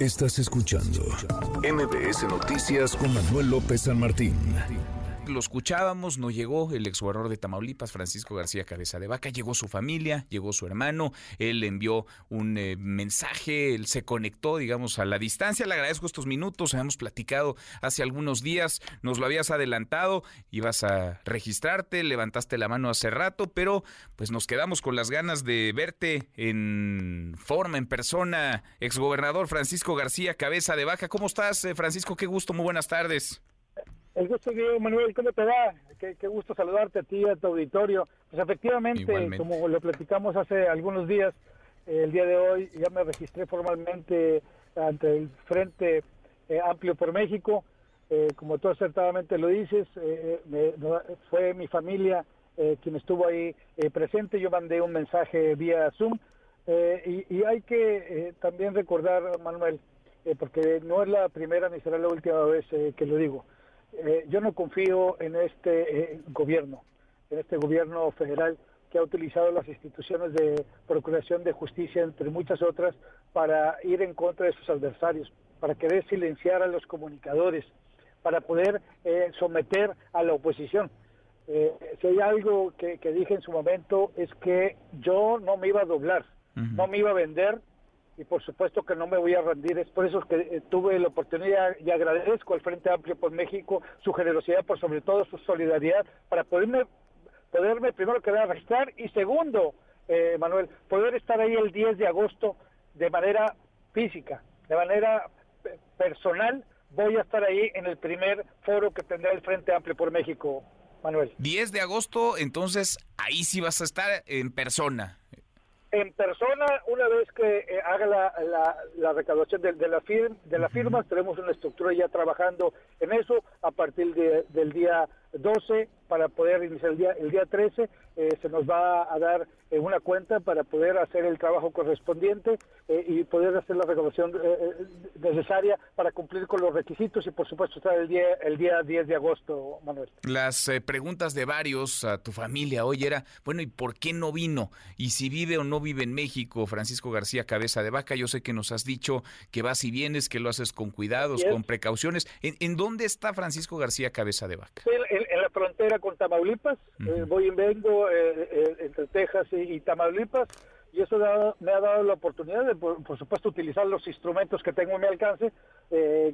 Estás escuchando MBS Noticias con Manuel López San Martín lo escuchábamos, no llegó el exgobernador de Tamaulipas, Francisco García Cabeza de Vaca, llegó su familia, llegó su hermano, él envió un eh, mensaje, él se conectó, digamos, a la distancia. Le agradezco estos minutos, hemos platicado hace algunos días, nos lo habías adelantado, ibas a registrarte, levantaste la mano hace rato, pero pues nos quedamos con las ganas de verte en forma, en persona, exgobernador Francisco García Cabeza de Vaca. ¿Cómo estás, eh, Francisco? Qué gusto, muy buenas tardes. El gusto mío, Manuel, ¿cómo te va? Qué, gusto saludarte a ti, a tu auditorio. Pues efectivamente, como lo platicamos hace algunos días, el día de hoy ya me registré formalmente ante el Frente eh, Amplio por México. Eh, como tú acertadamente lo dices, eh, fue mi familia quien estuvo ahí presente. Yo mandé un mensaje vía Zoom. Y, y, hay que también recordar, Manuel, porque no es la primera ni será la última vez que lo digo eh, yo no confío en este eh, gobierno, en este gobierno federal que ha utilizado las instituciones de procuración de justicia, entre muchas otras, para ir en contra de sus adversarios, para querer silenciar a los comunicadores, para poder eh, someter a la oposición. si hay algo que, dije en su momento es que yo no me iba a doblar, no me iba a vender y por supuesto que no me voy a rendir. Es por eso que eh, tuve la oportunidad y agradezco al Frente Amplio por México su generosidad, por sobre todo su solidaridad, para poderme, poderme primero quedar a registrar y segundo, eh, Manuel, poder estar ahí el 10 de agosto de manera física, de manera eh, personal. Voy a estar ahí en el primer foro que tendrá el Frente Amplio por México, Manuel. 10 de agosto, entonces ahí sí vas a estar en persona en persona, una vez que eh, haga la, la, recaudación de, la de las firmas, tenemos una estructura ya trabajando en eso a partir del día 12 para poder iniciar el día, el día 13. Eh, se nos va a dar eh, una cuenta para poder hacer el trabajo correspondiente eh, y poder hacer la recaudación necesaria para cumplir con los requisitos y por supuesto estar el día, el día 10 de agosto, Manuel. Las preguntas de varios a tu familia hoy era, bueno, ¿y por qué no vino? Y si vive o no vive en México, Francisco García Cabeza de Vaca, yo sé que nos has dicho que vas y vienes, que lo haces con cuidados, con precauciones. ¿En, dónde está Francisco García Cabeza de Vaca? En, la frontera con Tamaulipas, eh, voy y vengo eh, eh, entre Texas y, Tamaulipas, y eso me ha dado la oportunidad de, por, supuesto, utilizar los instrumentos que tengo a mi alcance,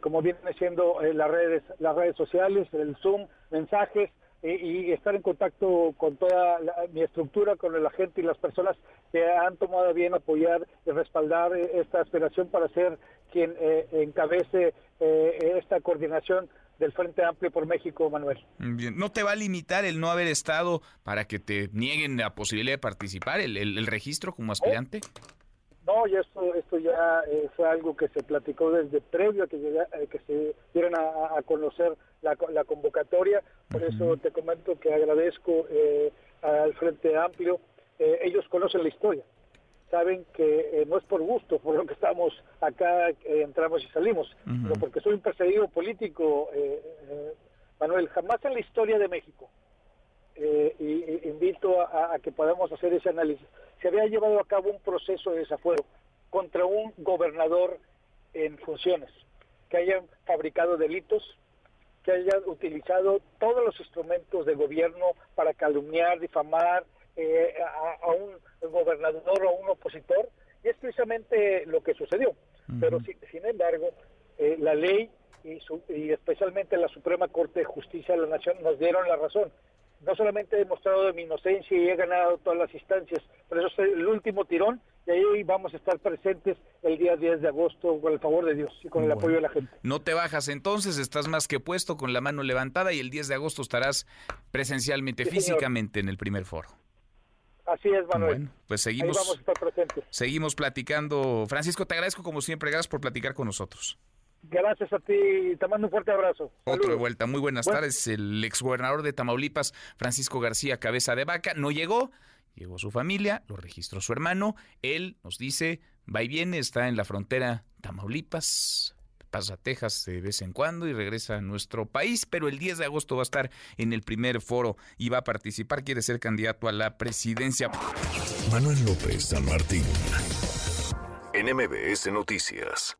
como vienen siendo las redes, las redes sociales, el Zoom, mensajes, y estar en contacto con toda mi estructura, con la gente y las personas que han tomado bien apoyar y respaldar esta aspiración para ser quien encabece esta coordinación del Frente Amplio por México, Manuel. Bien. ¿No te va a limitar el no haber estado para que te nieguen la posibilidad de participar, el, registro como aspirante? No, y esto, esto ya eh, fue algo que se platicó desde previo a que, eh, que se dieran a, conocer la, la, convocatoria. Por eso te comento que agradezco eh, al Frente Amplio. ellos conocen la historia saben que eh, no es por gusto, por lo que estamos acá, entramos y salimos, sino porque soy un perseguido político, eh, eh, Manuel, jamás en la historia de México, y, invito a, que podamos hacer ese análisis, se había llevado a cabo un proceso de desafuero contra un gobernador en funciones, que hayan fabricado delitos, que hayan utilizado todos los instrumentos de gobierno para calumniar, difamar, eh, a, un gobernador o a un opositor, y es precisamente lo que sucedió. Pero sin, embargo, eh, la ley y, y, especialmente la Suprema Corte de Justicia de la Nación nos dieron la razón. No solamente he demostrado de mi inocencia y he ganado todas las instancias, pero eso es el último tirón y ahí vamos a estar presentes el día 10 de agosto con el favor de Dios y con el apoyo de la gente. No te bajas entonces, estás más que puesto con la mano levantada y el 10 de agosto estarás presencialmente, físicamente en el primer foro. Así es, Manuel. Bueno, pues seguimos. vamos a estar presentes. Seguimos platicando. Francisco, te agradezco como siempre. Gracias por platicar con nosotros. Gracias a ti. Te mando un fuerte abrazo. Otro de vuelta. Muy buenas tardes. El exgobernador de Tamaulipas, Francisco García Cabeza de Vaca, no llegó. Llegó su familia, lo registró su hermano. Él nos dice, va y viene, está en la frontera Tamaulipas, pasa a Texas de vez en cuando y regresa a nuestro país, pero el 10 de agosto va a estar en el primer foro y va a participar, quiere ser candidato a la presidencia. Manuel López San Martín, NMBS Noticias.